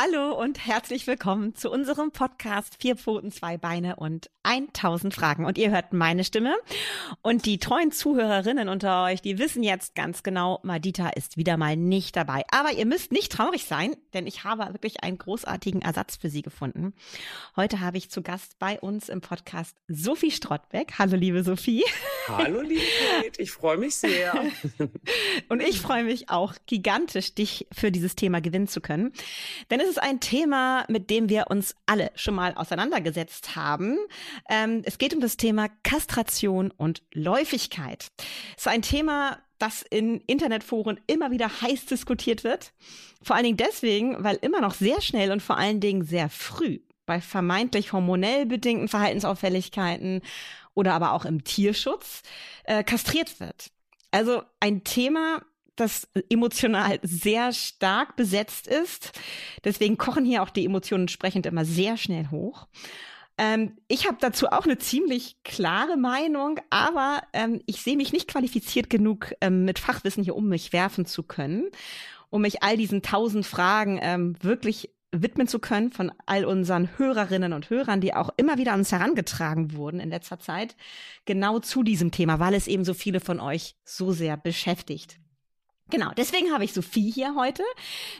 Hallo und herzlich willkommen zu unserem Podcast Vier Pfoten, zwei Beine und 1000 Fragen. Und ihr hört meine Stimme. Und die treuen Zuhörerinnen unter euch, die wissen jetzt ganz genau, Madita ist wieder mal nicht dabei. Aber ihr müsst nicht traurig sein, denn ich habe wirklich einen großartigen Ersatz für sie gefunden. Heute habe ich zu Gast bei uns im Podcast Sophie Strottbeck. Hallo, liebe Sophie. Hallo, liebe Kate. Ich freue mich sehr. und ich freue mich auch gigantisch, dich für dieses Thema gewinnen zu können. Denn denn es ist ein Thema, mit dem wir uns alle schon mal auseinandergesetzt haben. Ähm, es geht um das Thema Kastration und Läufigkeit. Es ist ein Thema, das in Internetforen immer wieder heiß diskutiert wird. Vor allen Dingen deswegen, weil immer noch sehr schnell und vor allen Dingen sehr früh bei vermeintlich hormonell bedingten Verhaltensauffälligkeiten oder aber auch im Tierschutz äh, kastriert wird. Also ein Thema, das emotional sehr stark besetzt ist. Deswegen kochen hier auch die Emotionen entsprechend immer sehr schnell hoch. Ähm, ich habe dazu auch eine ziemlich klare Meinung, aber ähm, ich sehe mich nicht qualifiziert genug, ähm, mit Fachwissen hier um mich werfen zu können, um mich all diesen tausend Fragen ähm, wirklich widmen zu können von all unseren Hörerinnen und Hörern, die auch immer wieder an uns herangetragen wurden in letzter Zeit, genau zu diesem Thema, weil es eben so viele von euch so sehr beschäftigt. Genau, deswegen habe ich Sophie hier heute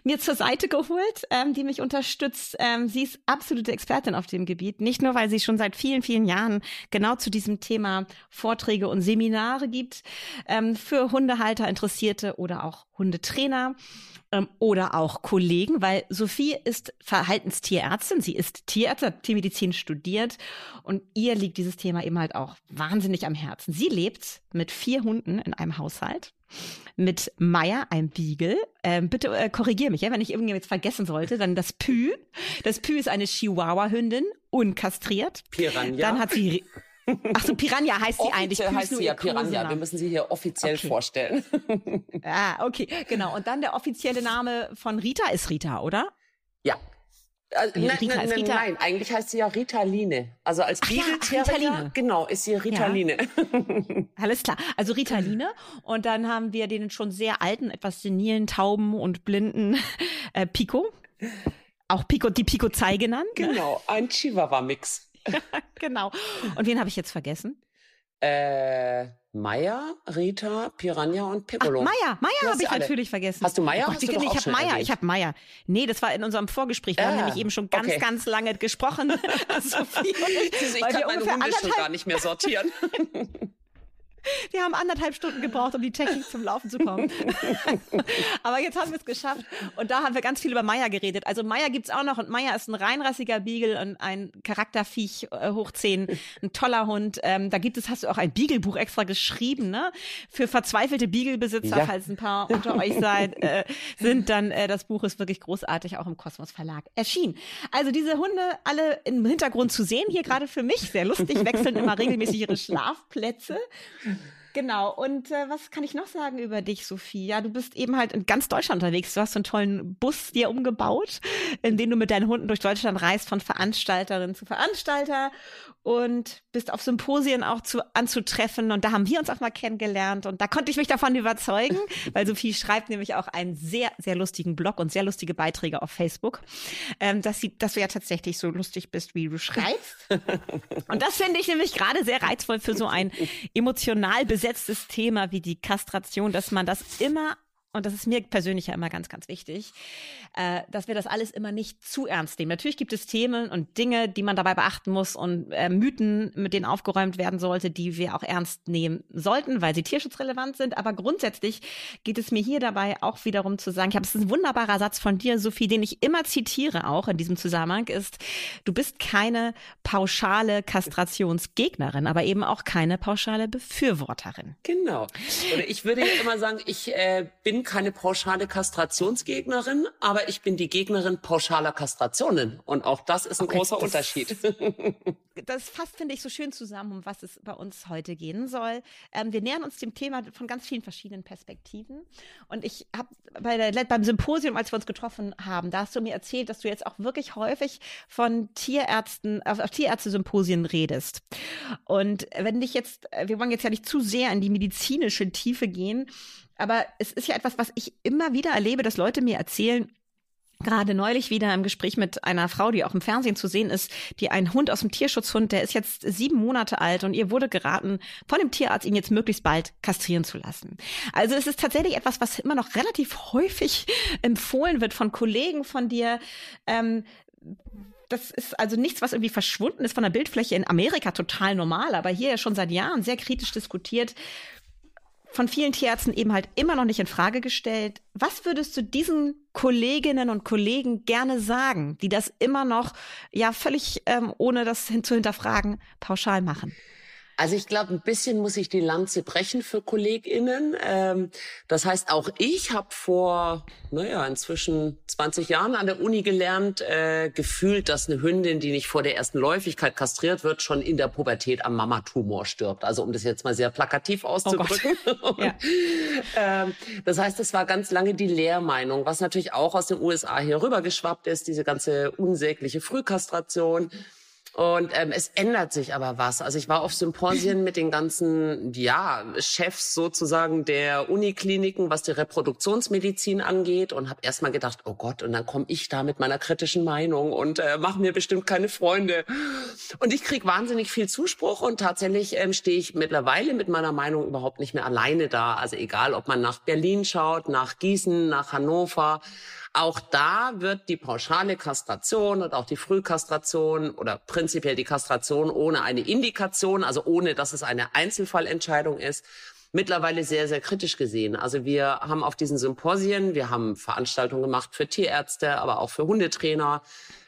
mir zur Seite geholt, ähm, die mich unterstützt. Ähm, sie ist absolute Expertin auf dem Gebiet, nicht nur, weil sie schon seit vielen, vielen Jahren genau zu diesem Thema Vorträge und Seminare gibt ähm, für Hundehalter, Interessierte oder auch Hundetrainer ähm, oder auch Kollegen, weil Sophie ist Verhaltenstierärztin, sie ist Tierärztin, Tiermedizin studiert und ihr liegt dieses Thema eben halt auch wahnsinnig am Herzen. Sie lebt mit vier Hunden in einem Haushalt mit Meier, einem Beagle. Ähm, bitte äh, korrigier mich, ja, wenn ich irgendwie jetzt vergessen sollte. Dann das Pü. Das Pü ist eine Chihuahua-Hündin, unkastriert. Piranha. Dann hat sie Ach so, Piranha heißt sie eigentlich. Offiziell heißt sie ja Piranha. Wir müssen sie hier offiziell Okay. vorstellen. Ah, okay, genau. Und dann der offizielle Name von Rita ist Rita, oder? ja. Also, nein, Rita nein, Rita. nein, eigentlich heißt sie ja Ritaline. Also als ja, Ritaline. genau, ist sie Ritaline. Alles klar. Also Ritaline. Und dann haben wir den schon sehr alten, etwas senilen, tauben und blinden äh, Pico. Auch Pico, die Pico Zei genannt. Genau, ein Chihuahua-Mix. genau. Und wen habe ich jetzt vergessen? Äh, Maya, Rita, Piranha und Ach, Piccolo. Meier. Du Meier hast habe ich alle. natürlich vergessen. Hast du Meier? Oh Gott, Hast du ich habe Meier, ich habe Meier. Nee, das war in unserem Vorgespräch. Wir haben Ah, nämlich eben schon ganz, okay. ganz lange gesprochen. Sophie und ich, kann meine Hunde schon gar nicht mehr sortieren. Wir haben anderthalb Stunden gebraucht, um die Technik zum Laufen zu kommen. Aber jetzt haben wir es geschafft. Und da haben wir ganz viel über Meier geredet. Also Meier gibt's auch noch und Meier ist ein reinrassiger Beagle und ein Charakterviech äh, hoch 10, ein toller Hund. Ähm, da gibt es, hast du auch ein Beagle-Buch extra geschrieben, ne? Für verzweifelte Beagle-Besitzer, Ja. falls ein paar unter euch seid, äh, sind dann, äh, das Buch ist wirklich großartig, auch im Kosmos Verlag erschienen. Also diese Hunde alle im Hintergrund zu sehen, hier gerade für mich, sehr lustig, wechseln immer regelmäßig ihre Schlafplätze. Genau. Und äh, was kann ich noch sagen über dich, Sophie? Ja, du bist eben halt in ganz Deutschland unterwegs. Du hast so einen tollen Bus dir umgebaut, in dem du mit deinen Hunden durch Deutschland reist, von Veranstalterin zu Veranstalter und bist auf Symposien auch zu, anzutreffen. Und da haben wir uns auch mal kennengelernt. Und da konnte ich mich davon überzeugen, weil Sophie schreibt nämlich auch einen sehr, sehr lustigen Blog und sehr lustige Beiträge auf Facebook, ähm, dass, sie, dass du ja tatsächlich so lustig bist, wie du schreibst. Und das finde ich nämlich gerade sehr reizvoll für so ein emotional besetztes Thema wie die Kastration, dass man das immer und das ist mir persönlich ja immer ganz, ganz wichtig, äh, dass wir das alles immer nicht zu ernst nehmen. Natürlich gibt es Themen und Dinge, die man dabei beachten muss und äh, Mythen, mit denen aufgeräumt werden sollte, die wir auch ernst nehmen sollten, weil sie tierschutzrelevant sind. Aber grundsätzlich geht es mir hier dabei auch wiederum zu sagen, ich habe es ein wunderbarer Satz von dir, Sophie, den ich immer zitiere auch in diesem Zusammenhang, ist, du bist keine pauschale Kastrationsgegnerin, aber eben auch keine pauschale Befürworterin. Genau. Oder ich würde ja immer sagen, ich äh, bin bin keine pauschale Kastrationsgegnerin, aber ich bin die Gegnerin pauschaler Kastrationen. Und auch das ist ein okay, großer das, Unterschied. Das fasst, finde ich, so schön zusammen, um was es bei uns heute gehen soll. Ähm, wir nähern uns dem Thema von ganz vielen verschiedenen Perspektiven. Und ich habe bei beim Symposium, als wir uns getroffen haben, da hast du mir erzählt, dass du jetzt auch wirklich häufig von Tierärzten, auf, auf Tierärzte-Symposien redest. Und wenn dich jetzt, wir wollen jetzt ja nicht zu sehr in die medizinische Tiefe gehen, aber es ist ja etwas, was ich immer wieder erlebe, dass Leute mir erzählen, Gerade neulich wieder im Gespräch mit einer Frau, die auch im Fernsehen zu sehen ist, die einen Hund aus dem Tierschutzhund, der ist jetzt sieben Monate alt und ihr wurde geraten, von dem Tierarzt ihn jetzt möglichst bald kastrieren zu lassen. Also es ist tatsächlich etwas, was immer noch relativ häufig empfohlen wird von Kollegen von dir. Ähm, das ist also nichts, was irgendwie verschwunden ist von der Bildfläche in Amerika total normal, aber hier ja schon seit Jahren sehr kritisch diskutiert von vielen Tierärzten eben halt immer noch nicht in Frage gestellt. Was würdest du diesen Kolleginnen und Kollegen gerne sagen, die das immer noch ja völlig ähm, ohne das hin zu hinterfragen pauschal machen? Also ich glaube, ein bisschen muss ich die Lanze brechen für KollegInnen. Ähm, das heißt, auch ich habe vor, naja, inzwischen 20 Jahren an der Uni gelernt, äh, gefühlt, dass eine Hündin, die nicht vor der ersten Läufigkeit kastriert wird, schon in der Pubertät am Mamatumor stirbt. Also um das jetzt mal sehr plakativ oh auszudrücken. Oh Und, ja. ähm, das heißt, es war ganz lange die Lehrmeinung, was natürlich auch aus den USA hier rübergeschwappt ist, diese ganze unsägliche Frühkastration. Und ähm, es ändert sich aber was. Also ich war auf Symposien mit den ganzen ja, Chefs sozusagen der Unikliniken, was die Reproduktionsmedizin angeht und habe erst mal gedacht, oh Gott, und dann komme ich da mit meiner kritischen Meinung und äh, mache mir bestimmt keine Freunde. Und ich krieg wahnsinnig viel Zuspruch und tatsächlich ähm, stehe ich mittlerweile mit meiner Meinung überhaupt nicht mehr alleine da. Also egal, ob man nach Berlin schaut, nach Gießen, nach Hannover, auch da wird die pauschale Kastration und auch die Frühkastration oder prinzipiell die Kastration ohne eine Indikation, also ohne dass es eine Einzelfallentscheidung ist, mittlerweile sehr, sehr kritisch gesehen. Also wir haben auf diesen Symposien, wir haben Veranstaltungen gemacht für Tierärzte, aber auch für Hundetrainer.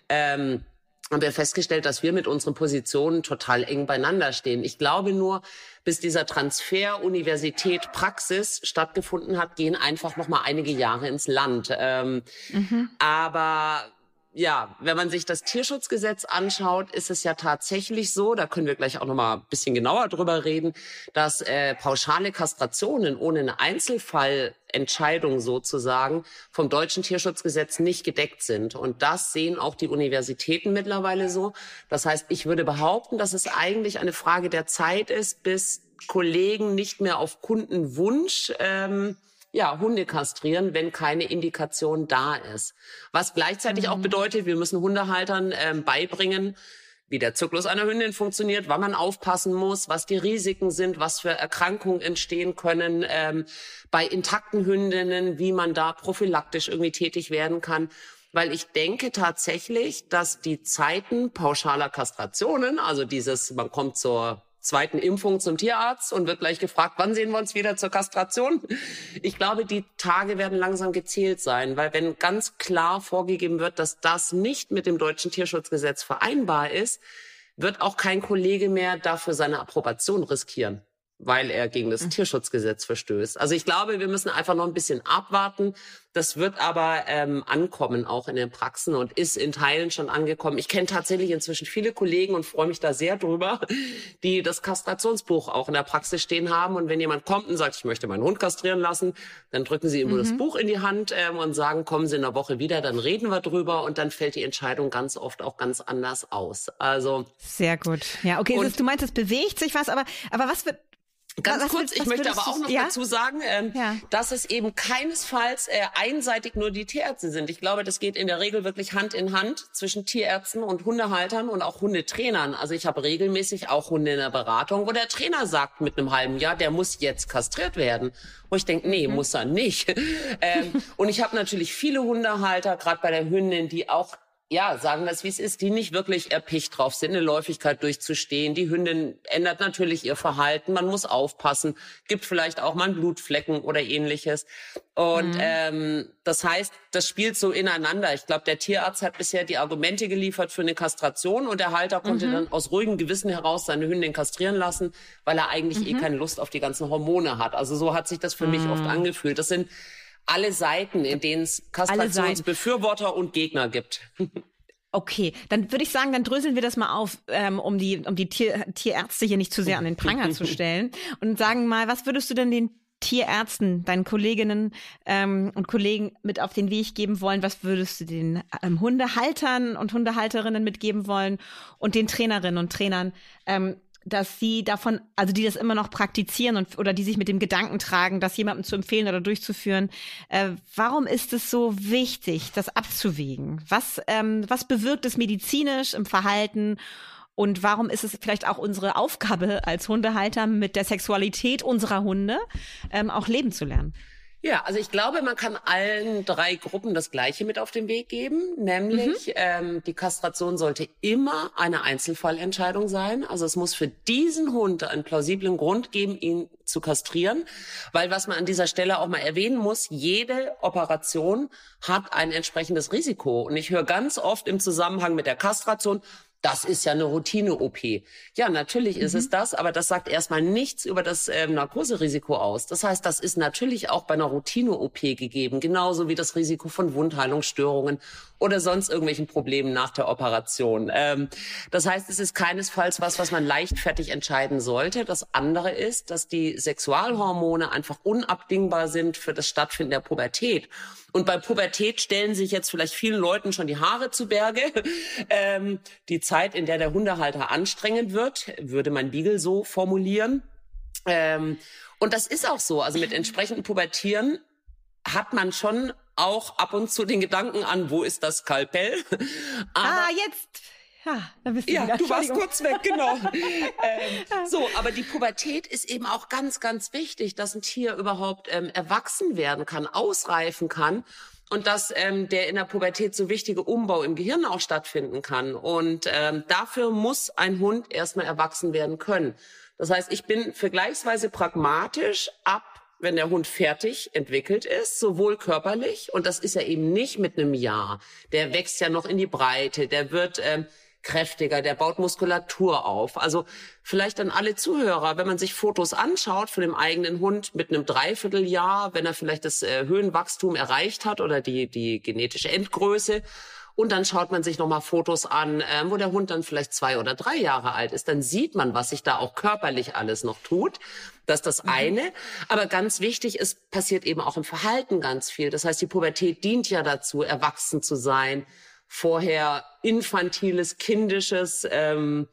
Ähm, haben wir festgestellt, dass wir mit unseren Positionen total eng beieinander stehen. Ich glaube nur, bis dieser Transfer Universität Praxis stattgefunden hat, gehen einfach noch mal einige Jahre ins Land. Ähm, mhm. Aber ja, wenn man sich das Tierschutzgesetz anschaut, ist es ja tatsächlich so, da können wir gleich auch noch mal ein bisschen genauer drüber reden, dass äh, pauschale Kastrationen ohne eine Einzelfallentscheidung sozusagen vom deutschen Tierschutzgesetz nicht gedeckt sind. Und das sehen auch die Universitäten mittlerweile so. Das heißt, ich würde behaupten, dass es eigentlich eine Frage der Zeit ist, bis Kollegen nicht mehr auf Kundenwunsch ähm, ja, Hunde kastrieren, wenn keine Indikation da ist. Was gleichzeitig mhm. auch bedeutet, wir müssen Hundehaltern ähm, beibringen, wie der Zyklus einer Hündin funktioniert, wann man aufpassen muss, was die Risiken sind, was für Erkrankungen entstehen können ähm, bei intakten Hündinnen, wie man da prophylaktisch irgendwie tätig werden kann. Weil ich denke tatsächlich, dass die Zeiten pauschaler Kastrationen, also dieses, man kommt zur zweiten Impfung zum Tierarzt und wird gleich gefragt, wann sehen wir uns wieder zur Kastration? Ich glaube, die Tage werden langsam gezählt sein, weil wenn ganz klar vorgegeben wird, dass das nicht mit dem deutschen Tierschutzgesetz vereinbar ist, wird auch kein Kollege mehr dafür seine Approbation riskieren weil er gegen das mhm. Tierschutzgesetz verstößt. Also ich glaube, wir müssen einfach noch ein bisschen abwarten. Das wird aber ähm, ankommen, auch in den Praxen und ist in Teilen schon angekommen. Ich kenne tatsächlich inzwischen viele Kollegen und freue mich da sehr drüber, die das Kastrationsbuch auch in der Praxis stehen haben. Und wenn jemand kommt und sagt, ich möchte meinen Hund kastrieren lassen, dann drücken sie ihm mhm. das Buch in die Hand ähm, und sagen, kommen Sie in der Woche wieder, dann reden wir drüber und dann fällt die Entscheidung ganz oft auch ganz anders aus. Also sehr gut. Ja, okay, und, du meinst, es bewegt sich was, aber aber was wird Ganz was, kurz, ich möchte aber auch noch ja? dazu sagen, ähm, ja. dass es eben keinesfalls äh, einseitig nur die Tierärzte sind. Ich glaube, das geht in der Regel wirklich Hand in Hand zwischen Tierärzten und Hundehaltern und auch Hundetrainern. Also ich habe regelmäßig auch Hunde in der Beratung, wo der Trainer sagt mit einem halben Jahr, der muss jetzt kastriert werden. Wo ich denke, nee, mhm. muss er nicht. ähm, und ich habe natürlich viele Hundehalter, gerade bei der Hündin, die auch ja, sagen das, wie es ist, die nicht wirklich erpicht drauf sind, eine Läufigkeit durchzustehen. Die Hündin ändert natürlich ihr Verhalten. Man muss aufpassen. Gibt vielleicht auch mal einen Blutflecken oder ähnliches. Und mhm. ähm, das heißt, das spielt so ineinander. Ich glaube, der Tierarzt hat bisher die Argumente geliefert für eine Kastration und der Halter konnte mhm. dann aus ruhigem Gewissen heraus seine Hündin kastrieren lassen, weil er eigentlich eh mhm. eh keine Lust auf die ganzen Hormone hat. Also so hat sich das für mich oft mhm. angefühlt. Das sind alle Seiten, in denen es Kastrationsbefürworter und Gegner gibt. Okay, dann würde ich sagen, dann dröseln wir das mal auf, ähm, um die, um die Tier, Tierärzte hier nicht zu sehr an den Pranger zu stellen und sagen mal, was würdest du denn den Tierärzten, deinen Kolleginnen ähm, und Kollegen mit auf den Weg geben wollen? Was würdest du den ähm, Hundehaltern und Hundehalterinnen mitgeben wollen und den Trainerinnen und Trainern? Ähm, dass sie davon, also die das immer noch praktizieren und oder die sich mit dem Gedanken tragen, das jemandem zu empfehlen oder durchzuführen. Äh, warum ist es so wichtig, das abzuwägen? Was, ähm, was bewirkt es medizinisch im Verhalten? Und warum ist es vielleicht auch unsere Aufgabe als Hundehalter, mit der Sexualität unserer Hunde ähm, auch leben zu lernen? Ja, also ich glaube, man kann allen drei Gruppen das Gleiche mit auf den Weg geben, nämlich mhm. ähm, die Kastration sollte immer eine Einzelfallentscheidung sein. Also es muss für diesen Hund einen plausiblen Grund geben, ihn zu kastrieren, weil was man an dieser Stelle auch mal erwähnen muss, jede Operation hat ein entsprechendes Risiko. Und ich höre ganz oft im Zusammenhang mit der Kastration, das ist ja eine Routine-OP. Ja, natürlich mhm. ist es mhm. das, aber das sagt erstmal nichts über das ähm, Narkoserisiko aus. Das heißt, das ist natürlich auch bei einer Routine-OP gegeben, genauso wie das Risiko von Wundheilungsstörungen oder sonst irgendwelchen Problemen nach der Operation. Ähm, das heißt, es ist keinesfalls was, was man leichtfertig entscheiden sollte. Das andere ist, dass die Sexualhormone einfach unabdingbar sind für das Stattfinden der Pubertät. Und bei Pubertät stellen sich jetzt vielleicht vielen Leuten schon die Haare zu Berge. Ähm, die Zeit, in der der Hundehalter anstrengend wird, würde man Beagle so formulieren. Ähm, und das ist auch so. Also mit entsprechendem Pubertieren hat man schon auch ab und zu den Gedanken an, wo ist das Skalpell? ah, jetzt. Ja, da bist du ja, wieder. du warst kurz weg, genau. ähm, so, aber die Pubertät ist eben auch ganz, ganz wichtig, dass ein Tier überhaupt ähm, erwachsen werden kann, ausreifen kann und dass ähm, der in der Pubertät so wichtige Umbau im Gehirn auch stattfinden kann. Und ähm, dafür muss ein Hund erstmal erwachsen werden können. Das heißt, ich bin vergleichsweise pragmatisch ab wenn der Hund fertig entwickelt ist, sowohl körperlich, und das ist er eben nicht mit einem Jahr. Der wächst ja noch in die Breite, der wird ähm, kräftiger, der baut Muskulatur auf. Also vielleicht an alle Zuhörer, wenn man sich Fotos anschaut von dem eigenen Hund mit einem Dreivierteljahr, wenn er vielleicht das äh, Höhenwachstum erreicht hat oder die, die genetische Endgröße, und dann schaut man sich nochmal Fotos an, äh, wo der Hund dann vielleicht zwei oder drei Jahre alt ist. Dann sieht man, was sich da auch körperlich alles noch tut. Das ist das mhm. eine. Aber ganz wichtig, es passiert eben auch im Verhalten ganz viel. Das heißt, die Pubertät dient ja dazu, erwachsen zu sein. Vorher infantiles, kindisches, ähm,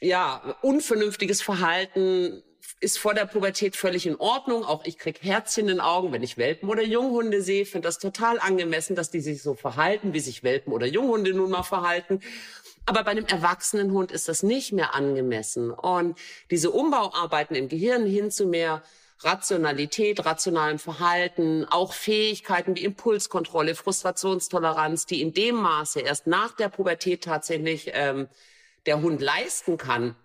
ja, unvernünftiges Verhalten ist vor der Pubertät völlig in Ordnung. Auch ich krieg Herzchen in den Augen, wenn ich Welpen oder Junghunde sehe. Finde das total angemessen, dass die sich so verhalten, wie sich Welpen oder Junghunde nun mal verhalten. Aber bei einem erwachsenen Hund ist das nicht mehr angemessen. Und diese Umbauarbeiten im Gehirn hin zu mehr Rationalität, rationalem Verhalten, auch Fähigkeiten wie Impulskontrolle, Frustrationstoleranz, die in dem Maße erst nach der Pubertät tatsächlich ähm, der Hund leisten kann,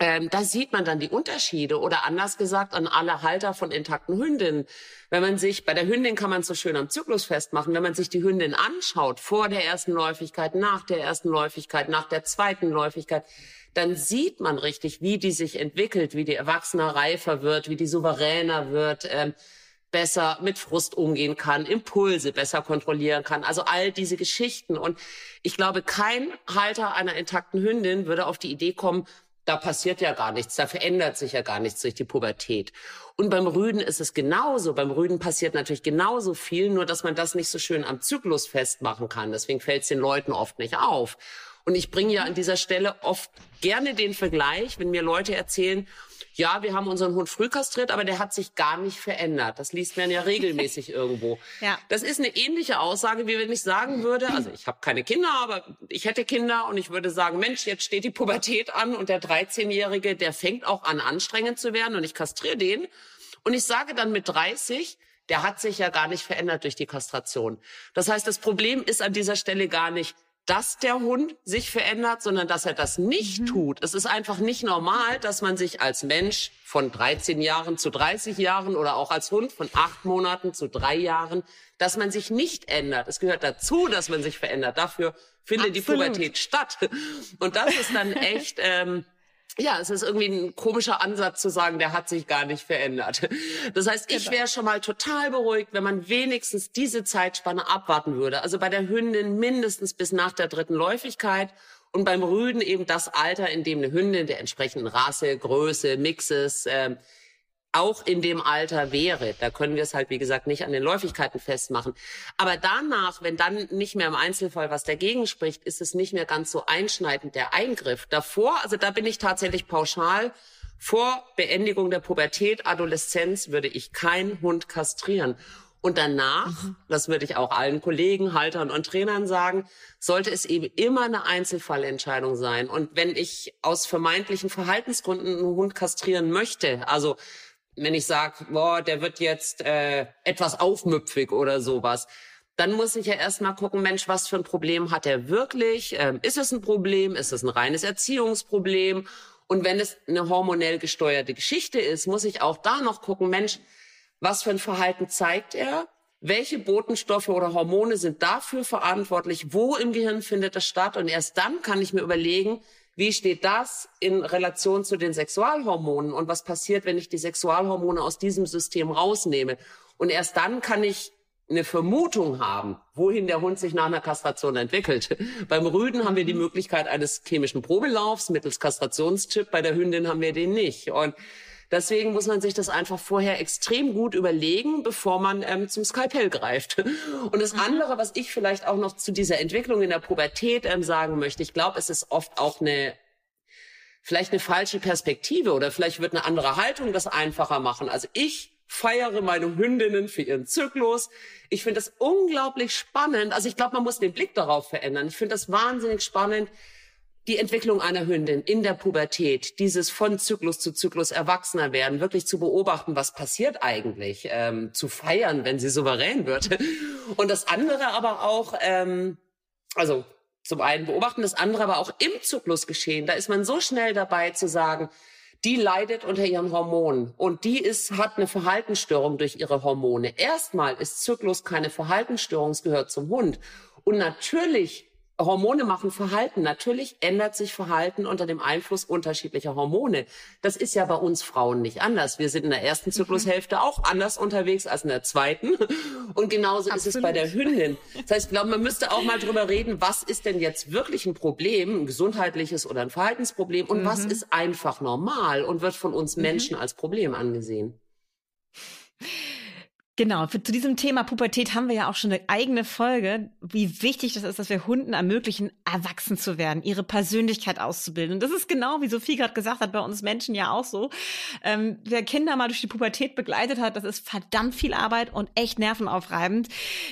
ähm, da sieht man dann die Unterschiede oder anders gesagt an alle Halter von intakten Hündinnen. Wenn man sich, bei der Hündin kann man es so schön am Zyklus festmachen, wenn man sich die Hündin anschaut, vor der ersten Läufigkeit, nach der ersten Läufigkeit, nach der zweiten Läufigkeit, dann sieht man richtig, wie die sich entwickelt, wie die Erwachsener reifer wird, wie die souveräner wird, ähm, besser mit Frust umgehen kann, Impulse besser kontrollieren kann. Also all diese Geschichten. Und ich glaube, kein Halter einer intakten Hündin würde auf die Idee kommen, da passiert ja gar nichts, da verändert sich ja gar nichts durch die Pubertät. Und beim Rüden ist es genauso. Beim Rüden passiert natürlich genauso viel, nur dass man das nicht so schön am Zyklus festmachen kann. Deswegen fällt es den Leuten oft nicht auf. Und ich bringe ja an dieser Stelle oft gerne den Vergleich, wenn mir Leute erzählen, ja, wir haben unseren Hund früh kastriert, aber der hat sich gar nicht verändert. Das liest man ja regelmäßig irgendwo. Ja. Das ist eine ähnliche Aussage, wie wenn ich sagen würde, also ich habe keine Kinder, aber ich hätte Kinder und ich würde sagen, Mensch, jetzt steht die Pubertät an und der 13-Jährige, der fängt auch an, anstrengend zu werden und ich kastriere den. Und ich sage dann mit 30, der hat sich ja gar nicht verändert durch die Kastration. Das heißt, das Problem ist an dieser Stelle gar nicht, dass der Hund sich verändert, sondern dass er das nicht mhm. tut. Es ist einfach nicht normal, dass man sich als Mensch von 13 Jahren zu 30 Jahren oder auch als Hund von acht Monaten zu drei Jahren, dass man sich nicht ändert. Es gehört dazu, dass man sich verändert. Dafür findet Absolut. die Pubertät statt. Und das ist dann echt, ähm, ja, es ist irgendwie ein komischer Ansatz zu sagen, der hat sich gar nicht verändert. Das heißt, ich genau. wäre schon mal total beruhigt, wenn man wenigstens diese Zeitspanne abwarten würde. Also bei der Hündin mindestens bis nach der dritten Läufigkeit und beim Rüden eben das Alter, in dem eine Hündin der entsprechenden Rasse, Größe, Mixes äh, auch in dem Alter wäre. Da können wir es halt, wie gesagt, nicht an den Läufigkeiten festmachen. Aber danach, wenn dann nicht mehr im Einzelfall was dagegen spricht, ist es nicht mehr ganz so einschneidend, der Eingriff. Davor, also da bin ich tatsächlich pauschal, vor Beendigung der Pubertät, Adoleszenz würde ich keinen Hund kastrieren. Und danach, mhm. das würde ich auch allen Kollegen, Haltern und Trainern sagen, sollte es eben immer eine Einzelfallentscheidung sein. Und wenn ich aus vermeintlichen Verhaltensgründen einen Hund kastrieren möchte, also wenn ich sage, boah, der wird jetzt äh, etwas aufmüpfig oder sowas, dann muss ich ja erstmal gucken, Mensch, was für ein Problem hat er wirklich? Ähm, ist es ein Problem? Ist es ein reines Erziehungsproblem? Und wenn es eine hormonell gesteuerte Geschichte ist, muss ich auch da noch gucken, Mensch, was für ein Verhalten zeigt er? Welche Botenstoffe oder Hormone sind dafür verantwortlich? Wo im Gehirn findet das statt? Und erst dann kann ich mir überlegen, wie steht das in Relation zu den Sexualhormonen und was passiert, wenn ich die Sexualhormone aus diesem System rausnehme? Und erst dann kann ich eine Vermutung haben, wohin der Hund sich nach einer Kastration entwickelt. Beim Rüden haben wir die Möglichkeit eines chemischen Probelaufs mittels Kastrationschip, bei der Hündin haben wir den nicht. Und Deswegen muss man sich das einfach vorher extrem gut überlegen, bevor man ähm, zum Skalpell greift. Und das mhm. andere, was ich vielleicht auch noch zu dieser Entwicklung in der Pubertät ähm, sagen möchte, ich glaube, es ist oft auch eine vielleicht eine falsche Perspektive oder vielleicht wird eine andere Haltung das einfacher machen. Also ich feiere meine Hündinnen für ihren Zyklus. Ich finde das unglaublich spannend. Also ich glaube, man muss den Blick darauf verändern. Ich finde das wahnsinnig spannend, die Entwicklung einer Hündin in der Pubertät, dieses von Zyklus zu Zyklus erwachsener werden, wirklich zu beobachten, was passiert eigentlich, ähm, zu feiern, wenn sie souverän wird. Und das andere aber auch, ähm, also zum einen beobachten, das andere aber auch im Zyklus geschehen. Da ist man so schnell dabei zu sagen, die leidet unter ihren Hormonen und die ist, hat eine Verhaltensstörung durch ihre Hormone. Erstmal ist Zyklus keine Verhaltensstörung, es gehört zum Hund. Und natürlich Hormone machen Verhalten. Natürlich ändert sich Verhalten unter dem Einfluss unterschiedlicher Hormone. Das ist ja bei uns Frauen nicht anders. Wir sind in der ersten mhm. Zyklushälfte auch anders unterwegs als in der zweiten. Und genauso Absolut. ist es bei der Hündin. Das heißt, ich glaube, man müsste auch mal drüber reden, was ist denn jetzt wirklich ein Problem, ein gesundheitliches oder ein Verhaltensproblem und mhm. was ist einfach normal und wird von uns mhm. Menschen mhm. als Problem angesehen. Genau, für, zu diesem Thema Pubertät haben wir ja auch schon eine eigene Folge, wie wichtig das ist, dass wir Hunden ermöglichen, erwachsen zu werden, ihre Persönlichkeit auszubilden. Und das ist genau, wie Sophie gerade gesagt hat, bei uns Menschen ja auch so. Ähm, wer Kinder mal durch die Pubertät begleitet hat, das ist verdammt viel Arbeit und echt nervenaufreibend.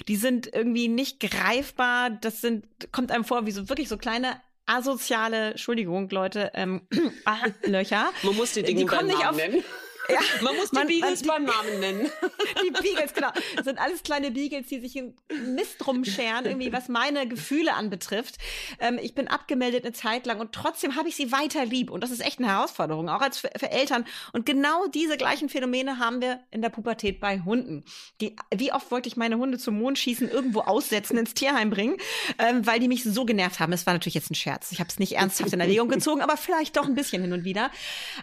Die sind irgendwie nicht greifbar. Das sind, kommt einem vor wie so wirklich so kleine asoziale, Entschuldigung, Leute, ähm, Löcher. Man muss die Dinge die kommen nicht auf, nennen. Ja, man muss die man, Beagles man, beim Namen nennen. Die Beagles, genau. Das sind alles kleine Beagles, die sich in Mist rumscheren, irgendwie, was meine Gefühle anbetrifft. Ähm, ich bin abgemeldet eine Zeit lang und trotzdem habe ich sie weiter lieb. Und das ist echt eine Herausforderung, auch als für, für, Eltern. Und genau diese gleichen Phänomene haben wir in der Pubertät bei Hunden. Die, wie oft wollte ich meine Hunde zum Mond schießen, irgendwo aussetzen, ins Tierheim bringen, ähm, weil die mich so genervt haben. Es war natürlich jetzt ein Scherz. Ich habe es nicht ernsthaft in Erwägung gezogen, aber vielleicht doch ein bisschen hin und wieder.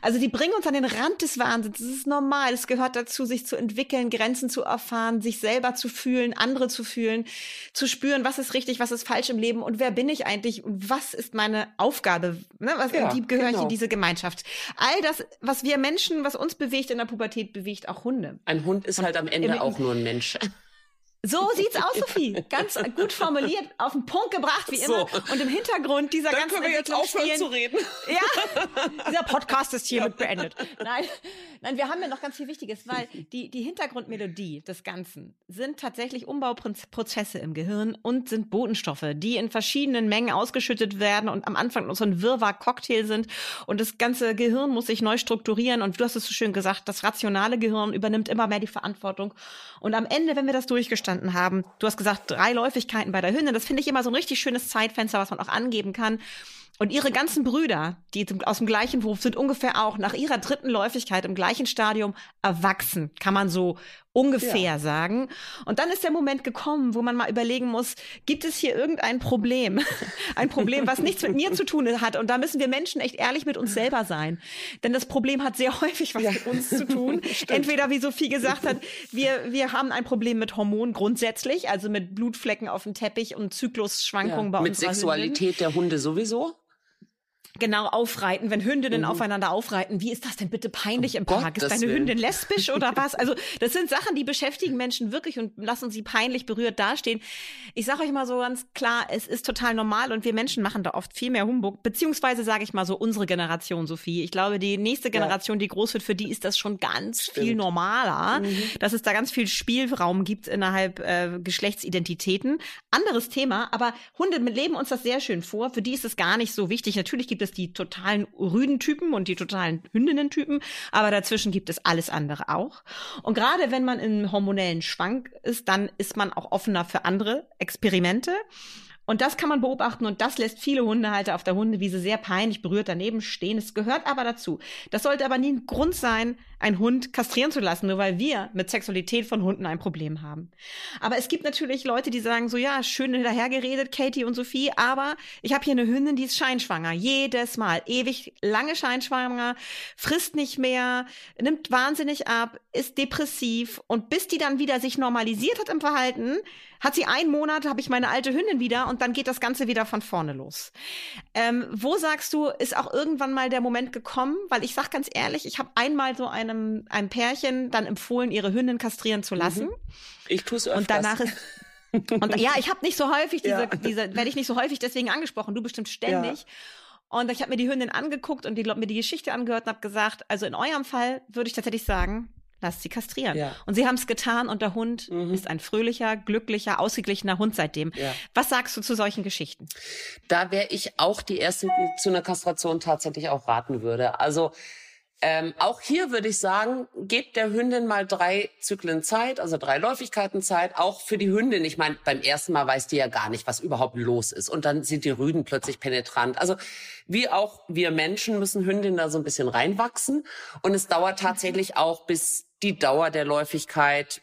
Also die bringen uns an den Rand des Wahnsinns. Das ist normal. Es gehört dazu, sich zu entwickeln, Grenzen zu erfahren, sich selber zu fühlen, andere zu fühlen, zu spüren, was ist richtig, was ist falsch im Leben und wer bin ich eigentlich und was ist meine Aufgabe? Ne? Was, ja, wie gehöre genau. ich in diese Gemeinschaft? All das, was wir Menschen, was uns bewegt in der Pubertät, bewegt auch Hunde. Ein Hund ist und halt am Ende auch nur ein Mensch. So sieht's aus, Sophie. Ganz gut formuliert, auf den Punkt gebracht, wie so. immer. Und im Hintergrund dieser Dann ganzen können wir jetzt aufhören spielen, zu reden. Ja, dieser Podcast ist hiermit beendet. Nein, nein, wir haben ja noch ganz viel Wichtiges, weil die, die Hintergrundmelodie des Ganzen sind tatsächlich Umbauprozesse im Gehirn und sind Botenstoffe, die in verschiedenen Mengen ausgeschüttet werden und am Anfang noch so ein Wirrwarr-Cocktail sind. Und das ganze Gehirn muss sich neu strukturieren. Und du hast es so schön gesagt, das rationale Gehirn übernimmt immer mehr die Verantwortung. Und am Ende, wenn wir das durchgestalten, verstanden haben. Du hast gesagt, drei Läufigkeiten bei der Hündin. Das finde ich immer so ein richtig schönes Zeitfenster, was man auch angeben kann. Und ihre ganzen Brüder, die aus dem gleichen Wurf sind ungefähr auch nach ihrer dritten Läufigkeit im gleichen Stadium erwachsen, kann man so ungefähr ja. sagen. Und dann ist der Moment gekommen, wo man mal überlegen muss, gibt es hier irgendein Problem? Ein Problem, was nichts mit mir zu tun hat. Und da müssen wir Menschen echt ehrlich mit uns selber sein. Denn das Problem hat sehr häufig was ja. mit uns zu tun. Entweder, wie Sophie gesagt hat, wir, wir haben ein Problem mit Hormonen grundsätzlich, also mit Blutflecken auf dem Teppich und Zyklusschwankungen ja. bei uns. Mit Sexualität Hündin. der Hunde sowieso? Genau aufreiten, wenn Hündinnen mhm. aufeinander aufreiten. Wie ist das denn bitte peinlich im Park? Ist deine Hündin lesbisch oder was? Also das sind Sachen, die beschäftigen Menschen wirklich und lassen sie peinlich berührt dastehen. Ich sage euch mal so ganz klar, es ist total normal und wir Menschen machen da oft viel mehr Humbug. Beziehungsweise sage ich mal so unsere Generation, Sophie. Ich glaube, die nächste Generation, ja. die groß wird, für die ist das schon ganz Stimmt. viel normaler, mhm. dass es da ganz viel Spielraum gibt innerhalb äh, Geschlechtsidentitäten. Anderes Thema, aber Hunde leben uns das sehr schön vor. Für die ist es gar nicht so wichtig. Natürlich gibt es die totalen Rüdentypen und die totalen Hündinnentypen, aber dazwischen gibt es alles andere auch. Und gerade wenn man im hormonellen Schwank ist, dann ist man auch offener für andere Experimente. Und das kann man beobachten und das lässt viele Hundehalter auf der Hundewiese sehr peinlich berührt daneben stehen. Es gehört aber dazu. Das sollte aber nie ein Grund sein, einen Hund kastrieren zu lassen, nur weil wir mit Sexualität von Hunden ein Problem haben. Aber es gibt natürlich Leute, die sagen so, ja, schön hinterhergeredet, Katie und Sophie, aber ich habe hier eine Hündin, die ist scheinschwanger. Jedes Mal. Ewig lange scheinschwanger, frisst nicht mehr, nimmt wahnsinnig ab, ist depressiv und bis die dann wieder sich normalisiert hat im Verhalten, hat sie einen Monat, habe ich meine alte Hündin wieder und dann geht das Ganze wieder von vorne los. Ähm, wo sagst du, ist auch irgendwann mal der Moment gekommen? Weil ich sag ganz ehrlich, ich habe einmal so einem, einem Pärchen dann empfohlen, ihre Hündin kastrieren zu lassen. Mhm. Ich tue es öfters. Und danach ist und ja, ich habe nicht so häufig diese, ja. diese werde ich nicht so häufig deswegen angesprochen. Du bestimmt ständig. Ja. Und ich habe mir die Hündin angeguckt und die, mir die Geschichte angehört und habe gesagt, also in eurem Fall würde ich tatsächlich sagen, lasst sie kastrieren. Ja. Und sie haben es getan und der Hund mhm. ist ein fröhlicher, glücklicher, ausgeglichener Hund seitdem. Ja. Was sagst du zu solchen Geschichten? Da wäre ich auch die Erste, die zu einer Kastration tatsächlich auch raten würde. Also ähm, auch hier würde ich sagen, gebt der Hündin mal drei Zyklen Zeit, also drei Läufigkeiten Zeit, auch für die Hündin. Ich meine, beim ersten Mal weiß die ja gar nicht, was überhaupt los ist. Und dann sind die Rüden plötzlich penetrant. Also wie auch wir Menschen müssen Hündinnen da so ein bisschen reinwachsen. Und es dauert tatsächlich auch, bis die Dauer der Läufigkeit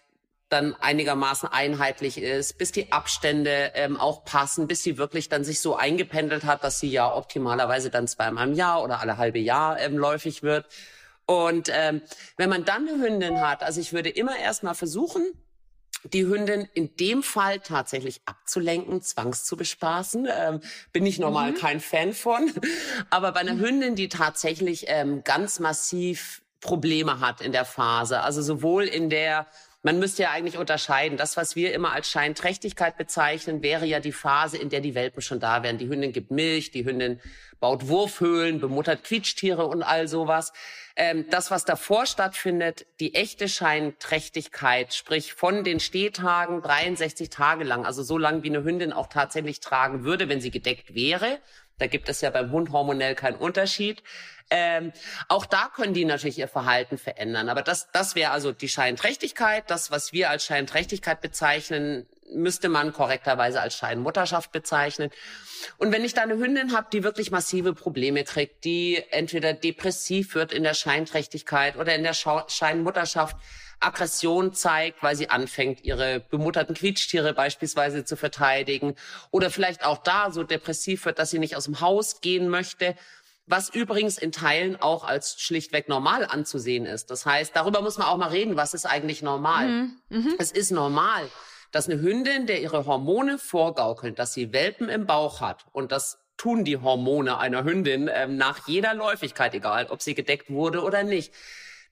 dann einigermaßen einheitlich ist, bis die Abstände ähm, auch passen, bis sie wirklich dann sich so eingependelt hat, dass sie ja optimalerweise dann zweimal im Jahr oder alle halbe Jahr ähm, läufig wird. Und ähm, wenn man dann eine Hündin hat, also ich würde immer erstmal versuchen, die Hündin in dem Fall tatsächlich abzulenken, zwangs zu bespaßen. Ähm, bin ich normal mhm. kein Fan von. Aber bei einer mhm. Hündin, die tatsächlich ähm, ganz massiv Probleme hat in der Phase. Also sowohl in der man müsste ja eigentlich unterscheiden. Das, was wir immer als Scheinträchtigkeit bezeichnen, wäre ja die Phase, in der die Welpen schon da wären. Die Hündin gibt Milch, die Hündin baut Wurfhöhlen, bemuttert Quietschtiere und all sowas. Ähm, das, was davor stattfindet, die echte Scheinträchtigkeit, sprich von den Stehtagen 63 Tage lang, also so lang wie eine Hündin auch tatsächlich tragen würde, wenn sie gedeckt wäre. Da gibt es ja beim Hund hormonell keinen Unterschied. Ähm, auch da können die natürlich ihr Verhalten verändern. Aber das, das wäre also die Scheinträchtigkeit. Das, was wir als Scheinträchtigkeit bezeichnen, müsste man korrekterweise als Scheinmutterschaft bezeichnen. Und wenn ich da eine Hündin habe, die wirklich massive Probleme kriegt, die entweder depressiv wird in der Scheinträchtigkeit oder in der Scheinmutterschaft, Aggression zeigt, weil sie anfängt, ihre bemutterten Quietschtiere beispielsweise zu verteidigen oder vielleicht auch da so depressiv wird, dass sie nicht aus dem Haus gehen möchte, was übrigens in Teilen auch als schlichtweg normal anzusehen ist. Das heißt, darüber muss man auch mal reden, was ist eigentlich normal? Mhm. Mhm. Es ist normal, dass eine Hündin, der ihre Hormone vorgaukeln, dass sie Welpen im Bauch hat und das tun die Hormone einer Hündin ähm, nach jeder Läufigkeit, egal ob sie gedeckt wurde oder nicht,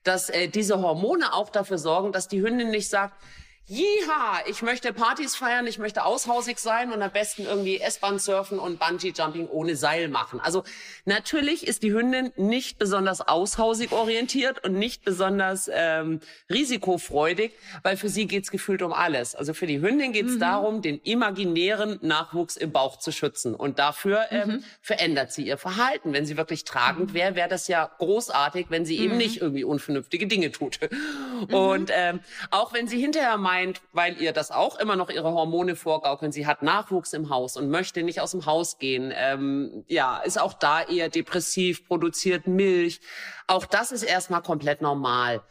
dass äh, diese Hormone auch dafür sorgen, dass die Hündin nicht sagt, Jiha, ich möchte Partys feiern, ich möchte aushausig sein und am besten irgendwie S-Bahn surfen und Bungee-Jumping ohne Seil machen. Also natürlich ist die Hündin nicht besonders aushausig orientiert und nicht besonders ähm, risikofreudig, weil für sie geht's gefühlt um alles. Also für die Hündin geht's mhm. darum, den imaginären Nachwuchs im Bauch zu schützen. Und dafür ähm, mhm. verändert sie ihr Verhalten. Wenn sie wirklich tragend mhm. wäre, wäre das ja großartig, wenn sie eben mhm. nicht irgendwie unvernünftige Dinge tut. Mhm. Und ähm, auch wenn sie hinterher meint, meint, weil ihr das auch immer noch ihre Hormone vorgaukeln, sie hat Nachwuchs im Haus und möchte nicht aus dem Haus gehen, ähm, ja, ist auch da eher depressiv, produziert Milch. Auch das ist erstmal komplett normal.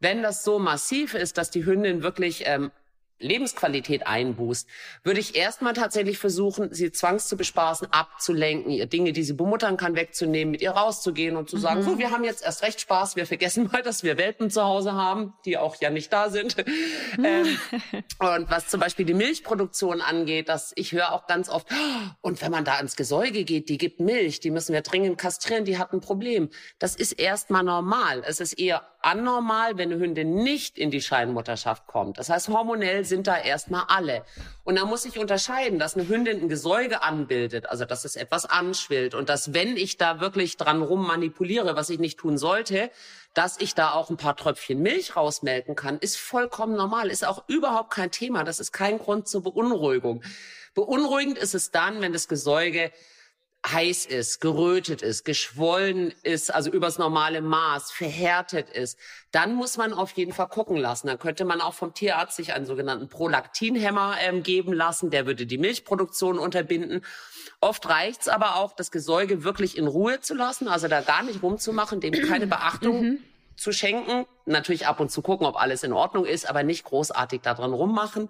Wenn das so massiv ist, dass die Hündin wirklich ähm, Lebensqualität einbußt, würde ich erstmal tatsächlich versuchen, sie zwangs zu bespaßen, abzulenken, ihr Dinge, die sie bemuttern kann, wegzunehmen, mit ihr rauszugehen und zu sagen, mhm. so, wir haben jetzt erst recht Spaß, wir vergessen mal, dass wir Welpen zu Hause haben, die auch ja nicht da sind. Mhm. ähm, und was zum Beispiel die Milchproduktion angeht, dass ich höre auch ganz oft, und wenn man da ins Gesäuge geht, die gibt Milch, die müssen wir dringend kastrieren, die hat ein Problem. Das ist erstmal normal. Es ist eher anormal, wenn eine Hündin nicht in die Scheinmutterschaft kommt. Das heißt, hormonell sind da erstmal alle. Und da muss ich unterscheiden, dass eine Hündin ein Gesäuge anbildet, also dass es etwas anschwillt und dass, wenn ich da wirklich dran rum manipuliere, was ich nicht tun sollte, dass ich da auch ein paar Tröpfchen Milch rausmelken kann, ist vollkommen normal, ist auch überhaupt kein Thema. Das ist kein Grund zur Beunruhigung. Beunruhigend ist es dann, wenn das Gesäuge heiß ist, gerötet ist, geschwollen ist, also übers normale Maß, verhärtet ist, dann muss man auf jeden Fall gucken lassen. Dann könnte man auch vom Tierarzt sich einen sogenannten Prolaktinhemmer ähm, geben lassen. Der würde die Milchproduktion unterbinden. Oft reicht's aber auch, das Gesäuge wirklich in Ruhe zu lassen, also da gar nicht rumzumachen, dem keine Beachtung mhm. zu schenken. Natürlich ab und zu gucken, ob alles in Ordnung ist, aber nicht großartig daran rummachen.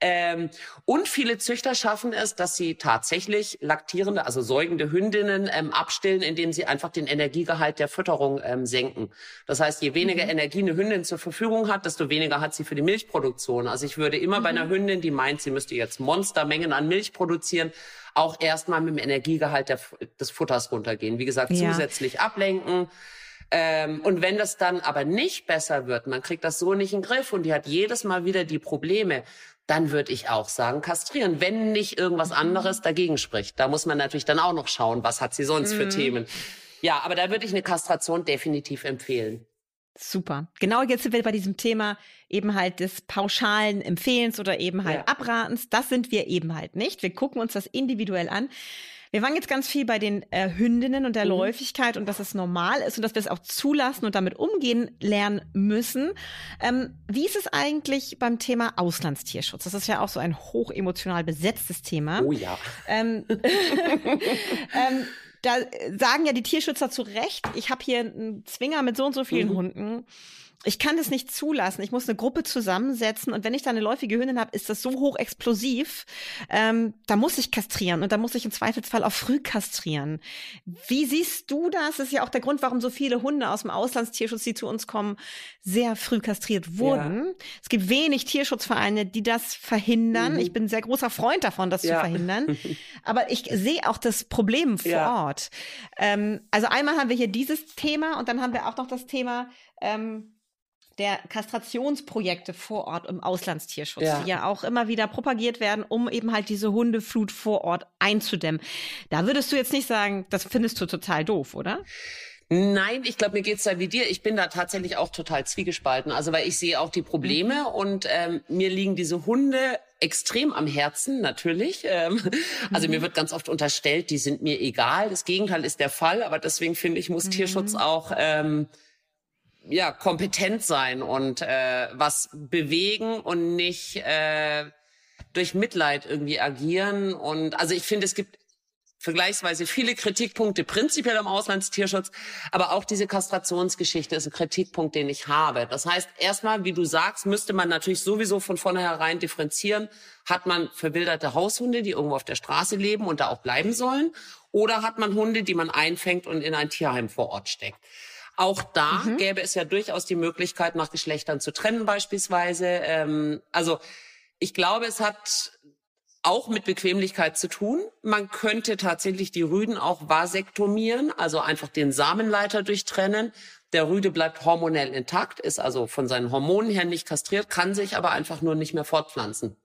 Ähm, und viele Züchter schaffen es, dass sie tatsächlich laktierende, also säugende Hündinnen ähm, abstillen, indem sie einfach den Energiegehalt der Fütterung ähm, senken. Das heißt, je weniger mhm. Energie eine Hündin zur Verfügung hat, desto weniger hat sie für die Milchproduktion. Also ich würde immer mhm. bei einer. Hündin, die meint, sie müsste jetzt Monstermengen an Milch produzieren, auch erstmal mit dem Energiegehalt der, des Futters runtergehen. Wie gesagt, ja. zusätzlich ablenken. Ähm, und wenn das dann aber nicht besser wird, man kriegt das so nicht in den Griff und die hat jedes Mal wieder die Probleme, dann würde ich auch sagen, kastrieren, wenn nicht irgendwas anderes dagegen spricht. Da muss man natürlich dann auch noch schauen, was hat sie sonst mhm. für Themen. Ja, aber da würde ich eine Kastration definitiv empfehlen. Super. Genau jetzt sind wir bei diesem Thema eben halt des pauschalen Empfehlens oder eben halt ja. Abratens. Das sind wir eben halt nicht. Wir gucken uns das individuell an. Wir waren jetzt ganz viel bei den äh, Hündinnen und der mhm. Läufigkeit und dass es normal ist und dass wir es auch zulassen und damit umgehen lernen müssen. Ähm, wie ist es eigentlich beim Thema Auslandstierschutz? Das ist ja auch so ein hochemotional besetztes Thema. Oh ja. Ähm, ähm, da sagen ja die Tierschützer zu Recht, ich habe hier einen Zwinger mit so und so vielen mhm. Hunden ich kann das nicht zulassen. Ich muss eine Gruppe zusammensetzen und wenn ich da eine läufige Hündin habe, ist das so hoch explosiv. Ähm, da muss ich kastrieren und da muss ich im Zweifelsfall auch früh kastrieren. Wie siehst du das? Das ist ja auch der Grund, warum so viele Hunde aus dem Auslandstierschutz, die zu uns kommen, sehr früh kastriert wurden. Ja. Es gibt wenig Tierschutzvereine, die das verhindern. Mhm. Ich bin ein sehr großer Freund davon, das ja. zu verhindern. Aber ich sehe auch das Problem vor ja. Ort. Ähm, also einmal haben wir hier dieses Thema und dann haben wir auch noch das Thema, ähm, der Kastrationsprojekte vor Ort im Auslandstierschutz, ja. die ja auch immer wieder propagiert werden, um eben halt diese Hundeflut vor Ort einzudämmen. Da würdest du jetzt nicht sagen, das findest du total doof, oder? Nein, ich glaube, mir geht's da wie dir. Ich bin da tatsächlich auch total zwiegespalten. Also weil ich sehe auch die Probleme mhm. und ähm, mir liegen diese Hunde extrem am Herzen, natürlich. Ähm, also mhm. mir wird ganz oft unterstellt, die sind mir egal. Das Gegenteil ist der Fall, aber deswegen finde ich, muss mhm. Tierschutz auch ähm, ja kompetent sein und äh, was bewegen und nicht äh, durch Mitleid irgendwie agieren. Und also ich finde, es gibt vergleichsweise viele Kritikpunkte prinzipiell am Auslandstierschutz, aber auch diese Kastrationsgeschichte ist ein Kritikpunkt, den ich habe. Das heißt, erstmal, wie du sagst, müsste man natürlich sowieso von vornherein differenzieren. Hat man verwilderte Haushunde, die irgendwo auf der Straße leben und da auch bleiben sollen? Oder hat man Hunde, die man einfängt und in ein Tierheim vor Ort steckt? Auch da mhm. gäbe es ja durchaus die Möglichkeit, nach Geschlechtern zu trennen beispielsweise. Ähm, also ich glaube, es hat auch mit Bequemlichkeit zu tun. Man könnte tatsächlich die Rüden auch vasektomieren, also einfach den Samenleiter durchtrennen. Der Rüde bleibt hormonell intakt, ist also von seinen Hormonen her nicht kastriert, kann sich aber einfach nur nicht mehr fortpflanzen.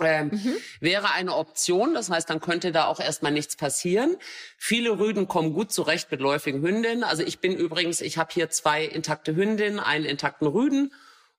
Ähm, mhm. wäre eine Option. Das heißt, dann könnte da auch erstmal nichts passieren. Viele Rüden kommen gut zurecht mit läufigen Hündinnen. Also ich bin übrigens, ich habe hier zwei intakte Hündinnen, einen intakten Rüden.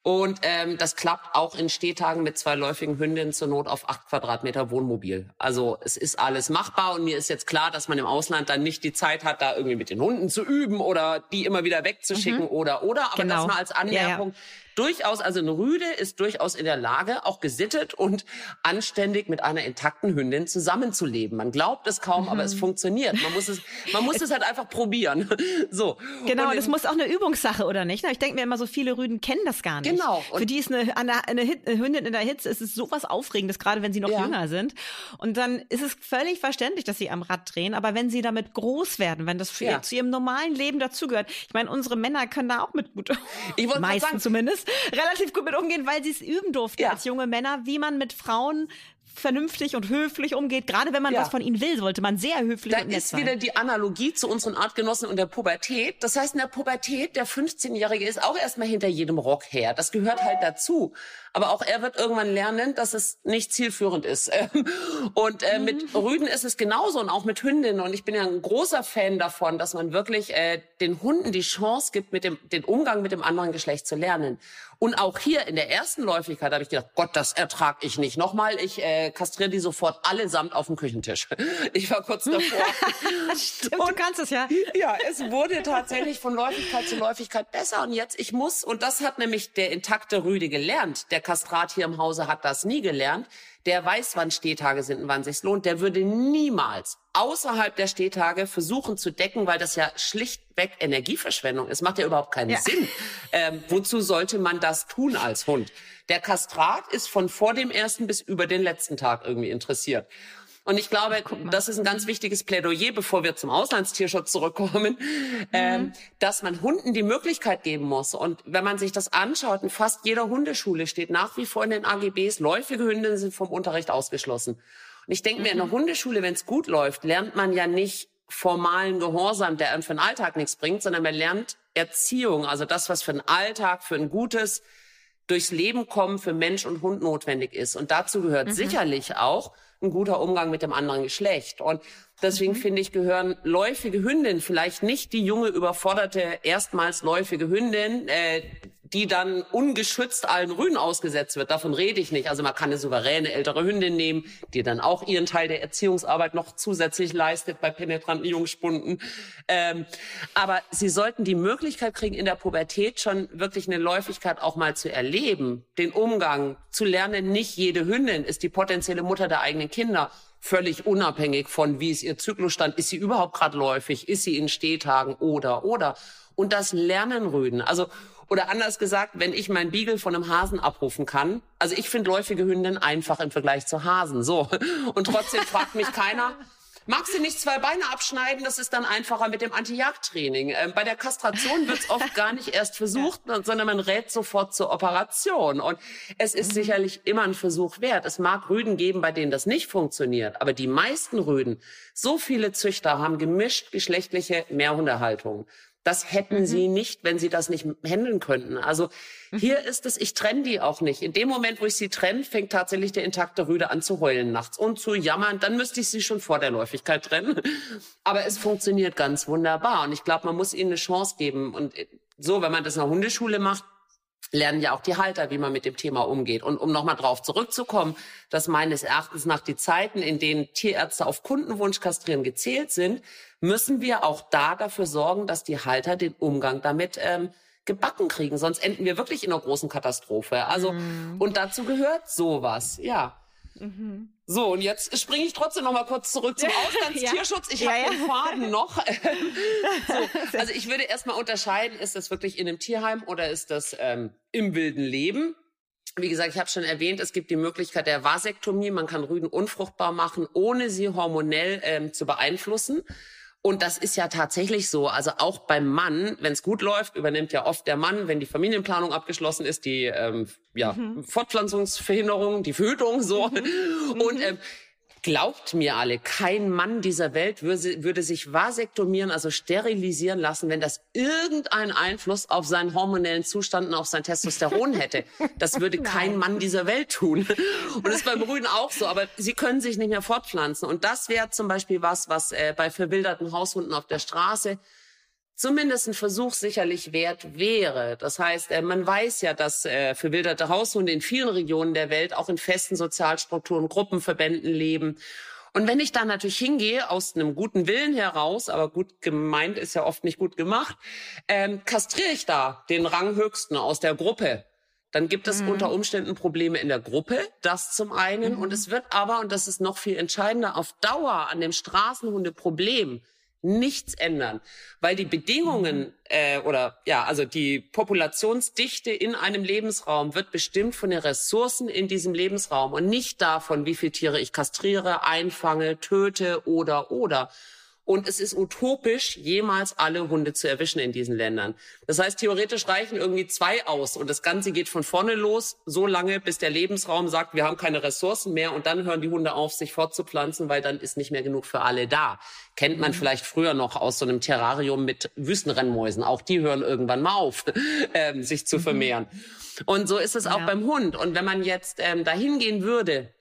Und ähm, das klappt auch in Stehtagen mit zwei läufigen Hündinnen zur Not auf acht Quadratmeter Wohnmobil. Also es ist alles machbar und mir ist jetzt klar, dass man im Ausland dann nicht die Zeit hat, da irgendwie mit den Hunden zu üben oder die immer wieder wegzuschicken mhm. oder oder. Aber genau. das mal als Anmerkung. Ja, ja durchaus, also eine Rüde ist durchaus in der Lage, auch gesittet und anständig mit einer intakten Hündin zusammenzuleben. Man glaubt es kaum, mhm. aber es mhm. funktioniert. Man muss es, man muss es halt einfach probieren. So. Genau, und es muss auch eine Übungssache, oder nicht? Ich denke mir immer, so viele Rüden kennen das gar nicht. Genau. Und Für die ist eine, eine, eine, Hündin in der Hitze, ist es sowas Aufregendes, gerade wenn sie noch ja. jünger sind. Und dann ist es völlig verständlich, dass sie am Rad drehen. Aber wenn sie damit groß werden, wenn das ja. zu ihrem normalen Leben dazugehört, ich meine, unsere Männer können da auch mit gut, ich meisten sagen, zumindest, relativ gut mit umgehen, weil sie es üben durften ja. als junge Männer, wie man mit Frauen vernünftig und höflich umgeht. Gerade wenn man ja. was von ihnen will, sollte man sehr höflich da und nett sein. Da ist wieder die Analogie zu unseren Artgenossen und der Pubertät. Das heißt, in der Pubertät, der 15-Jährige ist auch erstmal hinter jedem Rock her. Das gehört halt dazu. Aber auch er wird irgendwann lernen, dass es nicht zielführend ist. Und äh, mhm. mit Rüden ist es genauso und auch mit Hündinnen. Und ich bin ja ein großer Fan davon, dass man wirklich äh, den Hunden die Chance gibt, mit dem, den Umgang mit dem anderen Geschlecht zu lernen. Und auch hier in der ersten Läufigkeit habe ich gedacht, Gott, das ertrag ich nicht. Nochmal, ich äh, kastriere die sofort allesamt auf dem Küchentisch. Ich war kurz davor. Stimmt, und, du kannst es ja. Ja, es wurde tatsächlich von Läufigkeit zu Läufigkeit besser. Und jetzt, ich muss, und das hat nämlich der intakte Rüde gelernt. Der Kastrat hier im Hause hat das nie gelernt der weiß, wann Stehtage sind und wann sich's lohnt, der würde niemals außerhalb der Stehtage versuchen zu decken, weil das ja schlichtweg Energieverschwendung ist. Macht ja überhaupt keinen ja. Sinn. Ähm, wozu sollte man das tun als Hund? Der Kastrat ist von vor dem ersten bis über den letzten Tag irgendwie interessiert. Und ich glaube, das ist ein ganz wichtiges Plädoyer, bevor wir zum Auslandstierschutz zurückkommen, mhm. ähm, dass man Hunden die Möglichkeit geben muss. Und wenn man sich das anschaut, in fast jeder Hundeschule steht nach wie vor in den AGBs, läufige Hunde sind vom Unterricht ausgeschlossen. Und ich denke mhm. mir, in der mhm. Hundeschule, wenn es gut läuft, lernt man ja nicht formalen Gehorsam, der einem für den Alltag nichts bringt, sondern man lernt Erziehung, also das, was für einen Alltag, für ein gutes durchs Leben kommen für Mensch und Hund notwendig ist. Und dazu gehört mhm. sicherlich auch ein guter Umgang mit dem anderen Geschlecht. Und deswegen mhm. finde ich, gehören läufige Hündinnen, vielleicht nicht die junge, überforderte, erstmals läufige Hündin, äh, die dann ungeschützt allen Rühen ausgesetzt wird. Davon rede ich nicht. Also man kann eine souveräne ältere Hündin nehmen, die dann auch ihren Teil der Erziehungsarbeit noch zusätzlich leistet bei penetranten Jungspunden. Ähm, aber sie sollten die Möglichkeit kriegen, in der Pubertät schon wirklich eine Läufigkeit auch mal zu erleben, den Umgang zu lernen. Nicht jede Hündin ist die potenzielle Mutter der eigenen Kinder völlig unabhängig von, wie ist ihr Zyklusstand, ist sie überhaupt gerade läufig, ist sie in Stehtagen oder, oder. Und das Lernen Rüden. Also oder anders gesagt, wenn ich mein Beagle von einem Hasen abrufen kann. Also ich finde läufige Hündinnen einfach im Vergleich zu Hasen. So. Und trotzdem fragt mich keiner, Magst du nicht zwei Beine abschneiden? Das ist dann einfacher mit dem Anti-Jagd-Training. Ähm, bei der Kastration wird es oft gar nicht erst versucht, sondern man rät sofort zur Operation. Und es ist mhm. sicherlich immer ein Versuch wert. Es mag Rüden geben, bei denen das nicht funktioniert. Aber die meisten Rüden, so viele Züchter haben gemischt geschlechtliche Mehrhundehaltung. Das hätten mhm. sie nicht, wenn sie das nicht handeln könnten. Also mhm. hier ist es, ich trenne die auch nicht. In dem Moment, wo ich sie trenne, fängt tatsächlich der intakte Rüde an zu heulen nachts und zu jammern. Dann müsste ich sie schon vor der Läufigkeit trennen. Aber es funktioniert ganz wunderbar. Und ich glaube, man muss ihnen eine Chance geben. Und so, wenn man das in der Hundeschule macht, lernen ja auch die Halter, wie man mit dem Thema umgeht. Und um nochmal drauf zurückzukommen, dass meines Erachtens nach die Zeiten, in denen Tierärzte auf Kundenwunsch kastrieren gezählt sind, müssen wir auch da dafür sorgen, dass die Halter den Umgang damit ähm, gebacken kriegen. Sonst enden wir wirklich in einer großen Katastrophe. Also, mhm. und dazu gehört sowas, ja. Mhm. So, und jetzt springe ich trotzdem noch mal kurz zurück zum Auslandstierschutz. Ich ja, habe ja. den Faden noch. so, also ich würde erstmal unterscheiden, ist das wirklich in einem Tierheim oder ist das ähm, im wilden Leben? Wie gesagt, ich habe schon erwähnt, es gibt die Möglichkeit der Vasektomie. Man kann Rüden unfruchtbar machen, ohne sie hormonell ähm, zu beeinflussen. Und das ist ja tatsächlich so. Also auch beim Mann, wenn es gut läuft, übernimmt ja oft der Mann, wenn die Familienplanung abgeschlossen ist, die ähm, ja, mhm. Fortpflanzungsverhinderung, die Fötung so. Mhm. Und ähm, Glaubt mir alle, kein Mann dieser Welt würde, würde sich vasektomieren, also sterilisieren lassen, wenn das irgendeinen Einfluss auf seinen hormonellen Zustand und auf sein Testosteron hätte. Das würde kein Mann dieser Welt tun. Und das ist beim Brüden auch so, aber sie können sich nicht mehr fortpflanzen. Und das wäre zum Beispiel was, was äh, bei verwilderten Haushunden auf der Straße zumindest ein Versuch sicherlich wert wäre. Das heißt, äh, man weiß ja, dass äh, verwilderte Haushunde in vielen Regionen der Welt auch in festen Sozialstrukturen, Gruppenverbänden leben. Und wenn ich da natürlich hingehe, aus einem guten Willen heraus, aber gut gemeint ist ja oft nicht gut gemacht, ähm, kastriere ich da den Ranghöchsten aus der Gruppe dann gibt es mhm. unter Umständen Probleme in der Gruppe, das zum einen. Mhm. Und es wird aber, und das ist noch viel entscheidender, auf Dauer an dem Straßenhundeproblem nichts ändern, weil die Bedingungen mhm. äh, oder ja, also die Populationsdichte in einem Lebensraum wird bestimmt von den Ressourcen in diesem Lebensraum und nicht davon, wie viele Tiere ich kastriere, einfange, töte oder oder. Und es ist utopisch, jemals alle Hunde zu erwischen in diesen Ländern. Das heißt, theoretisch reichen irgendwie zwei aus und das Ganze geht von vorne los, so lange, bis der Lebensraum sagt, wir haben keine Ressourcen mehr und dann hören die Hunde auf, sich fortzupflanzen, weil dann ist nicht mehr genug für alle da. Kennt man mhm. vielleicht früher noch aus so einem Terrarium mit Wüstenrennmäusen. Auch die hören irgendwann mal auf, ähm, sich zu mhm. vermehren. Und so ist es auch ja. beim Hund. Und wenn man jetzt ähm, dahin gehen würde,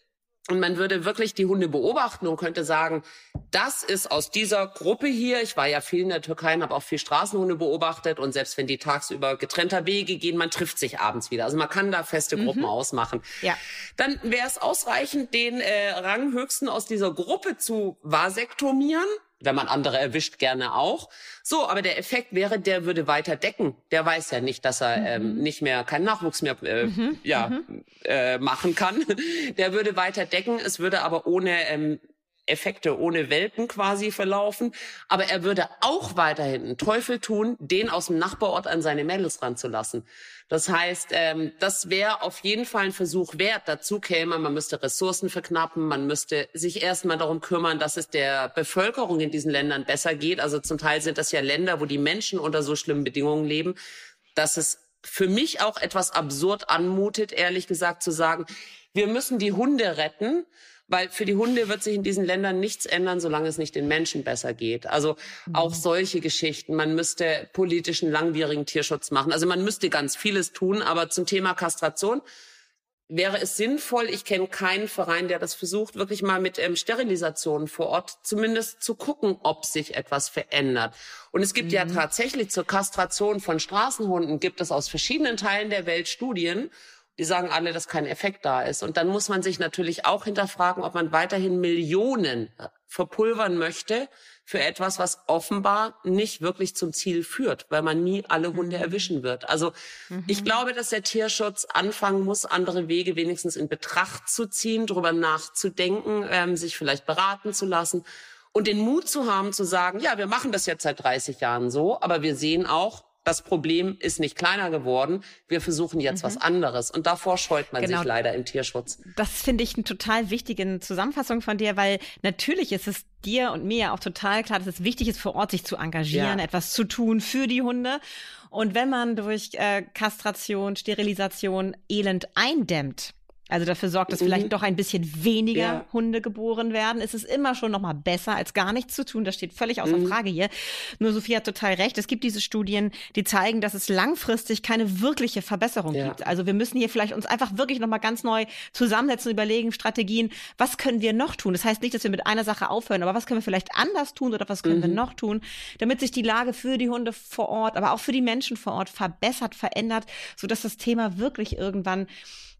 und man würde wirklich die Hunde beobachten und könnte sagen, das ist aus dieser Gruppe hier, ich war ja viel in der Türkei und habe auch viel Straßenhunde beobachtet und selbst wenn die tagsüber getrennter Wege gehen, man trifft sich abends wieder. Also man kann da feste Gruppen mhm. ausmachen. Ja. Dann wäre es ausreichend, den äh, Ranghöchsten aus dieser Gruppe zu vasektomieren wenn man andere erwischt, gerne auch. So, aber der Effekt wäre, der würde weiter decken. Der weiß ja nicht, dass er mhm. ähm, nicht mehr keinen Nachwuchs mehr äh, mhm. ja mhm. Äh, machen kann. Der würde weiter decken. Es würde aber ohne ähm, Effekte ohne Welpen quasi verlaufen. Aber er würde auch weiterhin einen Teufel tun, den aus dem Nachbarort an seine Mädels ranzulassen. Das heißt, ähm, das wäre auf jeden Fall ein Versuch wert. Dazu käme, man müsste Ressourcen verknappen, man müsste sich erstmal darum kümmern, dass es der Bevölkerung in diesen Ländern besser geht. Also zum Teil sind das ja Länder, wo die Menschen unter so schlimmen Bedingungen leben, dass es für mich auch etwas absurd anmutet, ehrlich gesagt, zu sagen, wir müssen die Hunde retten weil für die Hunde wird sich in diesen Ländern nichts ändern, solange es nicht den Menschen besser geht. Also mhm. auch solche Geschichten. Man müsste politischen, langwierigen Tierschutz machen. Also man müsste ganz vieles tun, aber zum Thema Kastration wäre es sinnvoll, ich kenne keinen Verein, der das versucht, wirklich mal mit ähm, Sterilisationen vor Ort zumindest zu gucken, ob sich etwas verändert. Und es gibt mhm. ja tatsächlich zur Kastration von Straßenhunden, gibt es aus verschiedenen Teilen der Welt Studien die sagen alle, dass kein Effekt da ist. Und dann muss man sich natürlich auch hinterfragen, ob man weiterhin Millionen äh, verpulvern möchte für etwas, was offenbar nicht wirklich zum Ziel führt, weil man nie alle Hunde mhm. erwischen wird. Also mhm. ich glaube, dass der Tierschutz anfangen muss, andere Wege wenigstens in Betracht zu ziehen, darüber nachzudenken, ähm, sich vielleicht beraten zu lassen und den Mut zu haben, zu sagen, ja, wir machen das jetzt seit 30 Jahren so, aber wir sehen auch, das Problem ist nicht kleiner geworden. Wir versuchen jetzt mhm. was anderes. Und davor scheut man genau. sich leider im Tierschutz. Das finde ich eine total wichtige Zusammenfassung von dir, weil natürlich ist es dir und mir auch total klar, dass es wichtig ist, vor Ort sich zu engagieren, ja. etwas zu tun für die Hunde. Und wenn man durch äh, Kastration, Sterilisation Elend eindämmt, also dafür sorgt, dass vielleicht mhm. doch ein bisschen weniger ja. Hunde geboren werden. Es ist immer schon noch mal besser, als gar nichts zu tun. Das steht völlig außer mhm. Frage hier. Nur Sophie hat total recht. Es gibt diese Studien, die zeigen, dass es langfristig keine wirkliche Verbesserung ja. gibt. Also wir müssen hier vielleicht uns einfach wirklich noch mal ganz neu zusammensetzen, überlegen, Strategien. Was können wir noch tun? Das heißt nicht, dass wir mit einer Sache aufhören, aber was können wir vielleicht anders tun oder was können mhm. wir noch tun, damit sich die Lage für die Hunde vor Ort, aber auch für die Menschen vor Ort verbessert, verändert, so dass das Thema wirklich irgendwann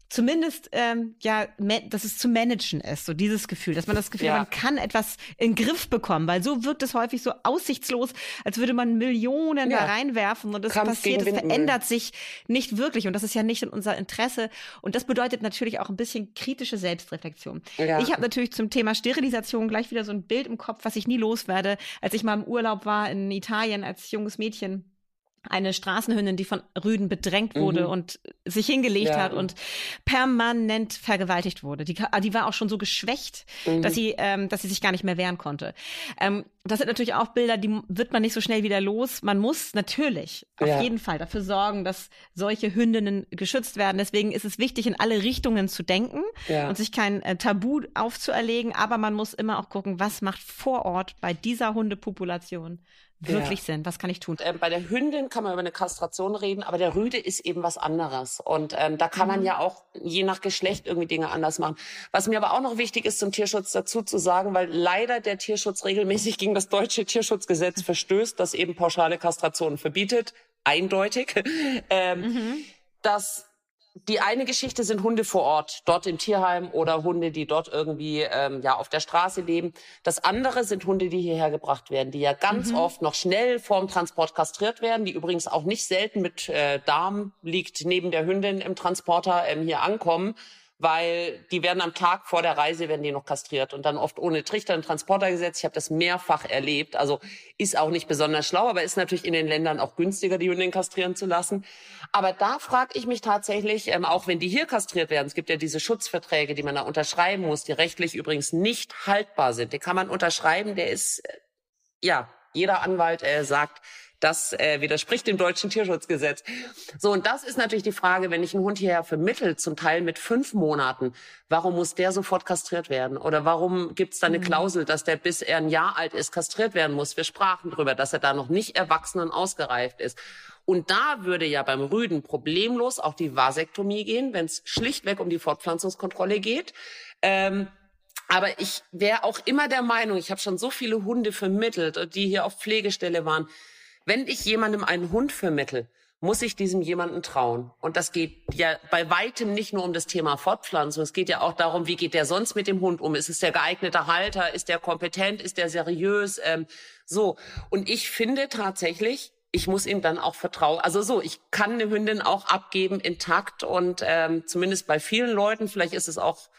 zumindest ähm, ja, dass es zu managen ist, so dieses Gefühl, dass man das Gefühl, ja. man kann etwas in den Griff bekommen, weil so wirkt es häufig so aussichtslos, als würde man Millionen ja. da reinwerfen und das Kampf passiert, es verändert sich nicht wirklich und das ist ja nicht in unser Interesse und das bedeutet natürlich auch ein bisschen kritische Selbstreflexion. Ja. Ich habe natürlich zum Thema Sterilisation gleich wieder so ein Bild im Kopf, was ich nie loswerde, als ich mal im Urlaub war in Italien als junges Mädchen eine Straßenhündin, die von Rüden bedrängt wurde mhm. und sich hingelegt ja. hat und permanent vergewaltigt wurde. Die, die war auch schon so geschwächt, mhm. dass sie, ähm, dass sie sich gar nicht mehr wehren konnte. Ähm, das sind natürlich auch Bilder, die wird man nicht so schnell wieder los. Man muss natürlich auf ja. jeden Fall dafür sorgen, dass solche Hündinnen geschützt werden. Deswegen ist es wichtig, in alle Richtungen zu denken ja. und sich kein äh, Tabu aufzuerlegen. Aber man muss immer auch gucken, was macht vor Ort bei dieser Hundepopulation wirklich ja. Sinn? Was kann ich tun? Ähm, bei der Hündin kann man über eine Kastration reden, aber der Rüde ist eben was anderes. Und ähm, da kann mhm. man ja auch je nach Geschlecht irgendwie Dinge anders machen. Was mir aber auch noch wichtig ist, zum Tierschutz dazu zu sagen, weil leider der Tierschutz regelmäßig gegen das deutsche Tierschutzgesetz verstößt, das eben pauschale Kastrationen verbietet, eindeutig, ähm, mhm. dass die eine Geschichte sind Hunde vor Ort, dort im Tierheim oder Hunde, die dort irgendwie ähm, ja auf der Straße leben. Das andere sind Hunde, die hierher gebracht werden, die ja ganz mhm. oft noch schnell vorm Transport kastriert werden, die übrigens auch nicht selten mit äh, Darm liegt neben der Hündin im Transporter ähm, hier ankommen weil die werden am Tag vor der Reise werden die noch kastriert und dann oft ohne Trichter in Transporter gesetzt. Ich habe das mehrfach erlebt. Also ist auch nicht besonders schlau, aber ist natürlich in den Ländern auch günstiger, die Hunde kastrieren zu lassen. Aber da frage ich mich tatsächlich, ähm, auch wenn die hier kastriert werden, es gibt ja diese Schutzverträge, die man da unterschreiben muss, die rechtlich übrigens nicht haltbar sind. Die kann man unterschreiben, der ist äh, ja jeder Anwalt äh, sagt, das äh, widerspricht dem deutschen Tierschutzgesetz. So, und das ist natürlich die Frage, wenn ich einen Hund hierher vermittelt, zum Teil mit fünf Monaten, warum muss der sofort kastriert werden? Oder warum gibt es da eine mhm. Klausel, dass der bis er ein Jahr alt ist, kastriert werden muss? Wir sprachen drüber, dass er da noch nicht erwachsen und ausgereift ist. Und da würde ja beim Rüden problemlos auch die Vasektomie gehen, wenn es schlichtweg um die Fortpflanzungskontrolle geht. Ähm, aber ich wäre auch immer der Meinung, ich habe schon so viele Hunde vermittelt, die hier auf Pflegestelle waren, wenn ich jemandem einen Hund vermittel, muss ich diesem jemanden trauen. Und das geht ja bei weitem nicht nur um das Thema Fortpflanzung. Es geht ja auch darum, wie geht der sonst mit dem Hund um? Ist es der geeignete Halter? Ist der kompetent? Ist der seriös? Ähm, so. Und ich finde tatsächlich, ich muss ihm dann auch vertrauen. Also so, ich kann eine Hündin auch abgeben intakt und ähm, zumindest bei vielen Leuten, vielleicht ist es auch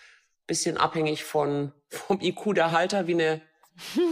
bisschen abhängig von vom IQ der Halter, wie eine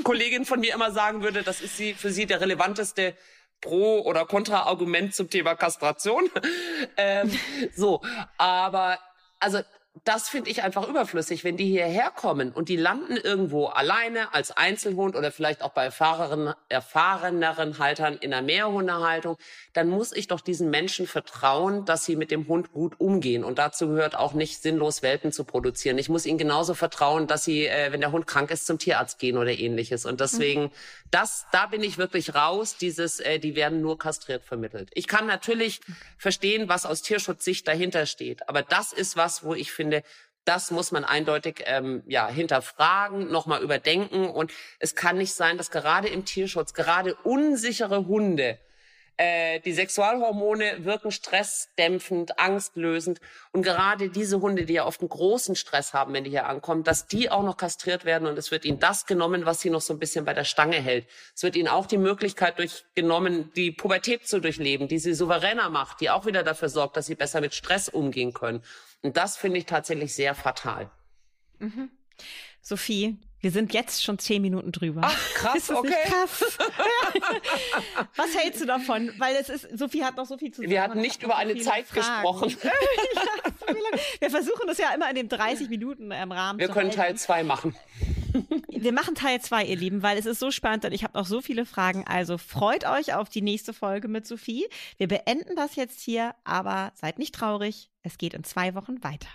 Kollegin von mir immer sagen würde, das ist sie für sie der relevanteste Pro- oder Kontra-Argument zum Thema Kastration. ähm, so, aber also das finde ich einfach überflüssig, wenn die hierher kommen und die landen irgendwo alleine als Einzelhund oder vielleicht auch bei erfahrenen, erfahreneren Haltern in einer Mehrhundehaltung, dann muss ich doch diesen Menschen vertrauen, dass sie mit dem Hund gut umgehen. Und dazu gehört auch nicht sinnlos Welpen zu produzieren. Ich muss ihnen genauso vertrauen, dass sie, äh, wenn der Hund krank ist, zum Tierarzt gehen oder ähnliches. Und deswegen, mhm. das, da bin ich wirklich raus. Dieses, äh, die werden nur kastriert vermittelt. Ich kann natürlich verstehen, was aus Tierschutzsicht dahinter steht. Aber das ist was, wo ich finde, finde, das muss man eindeutig ähm, ja hinterfragen, nochmal überdenken. Und es kann nicht sein, dass gerade im Tierschutz gerade unsichere Hunde äh, die Sexualhormone wirken stressdämpfend, angstlösend. Und gerade diese Hunde, die ja oft einen großen Stress haben, wenn die hier ankommen, dass die auch noch kastriert werden und es wird ihnen das genommen, was sie noch so ein bisschen bei der Stange hält. Es wird ihnen auch die Möglichkeit durchgenommen, die Pubertät zu durchleben, die sie souveräner macht, die auch wieder dafür sorgt, dass sie besser mit Stress umgehen können. Und das finde ich tatsächlich sehr fatal. Mhm. Sophie, wir sind jetzt schon zehn Minuten drüber. Ach, krass, okay. krass? Was hältst du davon? Weil es ist, Sophie hat noch so viel zu sagen. Wir hatten nicht über eine Zeit Fragen. gesprochen. wir versuchen das ja immer in dem 30 Minuten im Rahmen Wir können halten. Teil zwei machen. Wir machen Teil zwei, ihr Lieben, weil es ist so spannend und ich habe noch so viele Fragen. Also freut euch auf die nächste Folge mit Sophie. Wir beenden das jetzt hier, aber seid nicht traurig. Es geht in zwei Wochen weiter.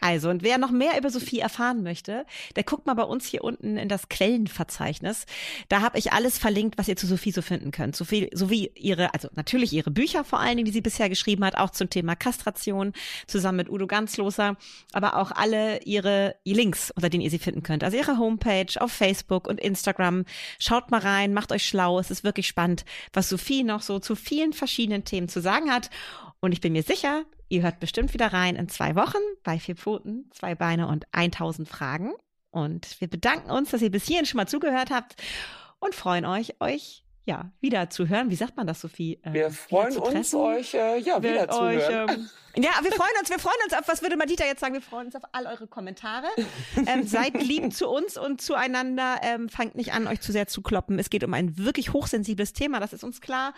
Also, und wer noch mehr über Sophie erfahren möchte, der guckt mal bei uns hier unten in das Quellenverzeichnis. Da habe ich alles verlinkt, was ihr zu Sophie so finden könnt. Sophie, sowie ihre, also natürlich ihre Bücher vor allen Dingen, die sie bisher geschrieben hat, auch zum Thema Kastration, zusammen mit Udo Ganzloser, aber auch alle ihre Links, unter denen ihr sie finden könnt. Also ihre Homepage auf Facebook und Instagram. Schaut mal rein, macht euch schlau. Es ist wirklich spannend, was Sophie noch so zu vielen verschiedenen Themen zu sagen hat. Und ich bin mir sicher, Ihr hört bestimmt wieder rein in zwei Wochen bei vier Pfoten, zwei Beine und 1000 Fragen. Und wir bedanken uns, dass ihr bis hierhin schon mal zugehört habt und freuen euch, euch ja, wieder zu hören. Wie sagt man das, Sophie? Äh, wir freuen uns, euch äh, ja, wieder zu euch, hören. Ähm, ja, wir freuen uns, wir freuen uns auf, was würde Madita jetzt sagen? Wir freuen uns auf all eure Kommentare. Ähm, seid lieb zu uns und zueinander. Ähm, fangt nicht an, euch zu sehr zu kloppen. Es geht um ein wirklich hochsensibles Thema, das ist uns klar.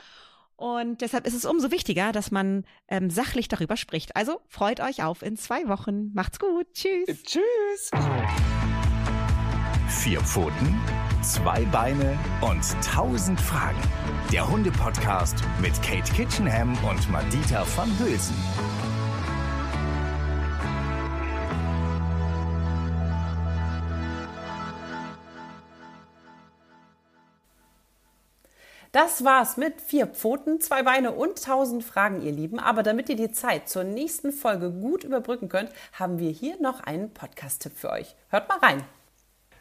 Und deshalb ist es umso wichtiger, dass man ähm, sachlich darüber spricht. Also freut euch auf in zwei Wochen. Macht's gut. Tschüss. Tschüss. Vier Pfoten, zwei Beine und tausend Fragen. Der Hunde-Podcast mit Kate Kitchenham und Madita van Hülsen. Das war's mit vier Pfoten, zwei Beine und tausend Fragen, ihr Lieben. Aber damit ihr die Zeit zur nächsten Folge gut überbrücken könnt, haben wir hier noch einen Podcast-Tipp für euch. Hört mal rein.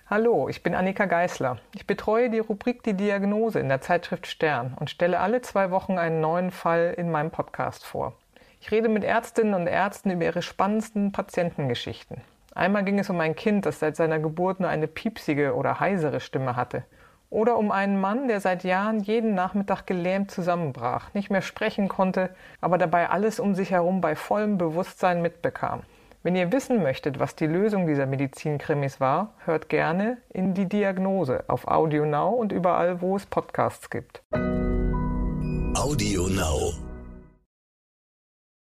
Hallo, ich bin Annika Geißler. Ich betreue die Rubrik Die Diagnose in der Zeitschrift Stern und stelle alle zwei Wochen einen neuen Fall in meinem Podcast vor. Ich rede mit Ärztinnen und Ärzten über ihre spannendsten Patientengeschichten. Einmal ging es um ein Kind, das seit seiner Geburt nur eine piepsige oder heisere Stimme hatte. Oder um einen Mann, der seit Jahren jeden Nachmittag gelähmt zusammenbrach, nicht mehr sprechen konnte, aber dabei alles um sich herum bei vollem Bewusstsein mitbekam. Wenn ihr wissen möchtet, was die Lösung dieser Medizinkrimis war, hört gerne in die Diagnose auf Audio Now und überall, wo es Podcasts gibt. Audio Now.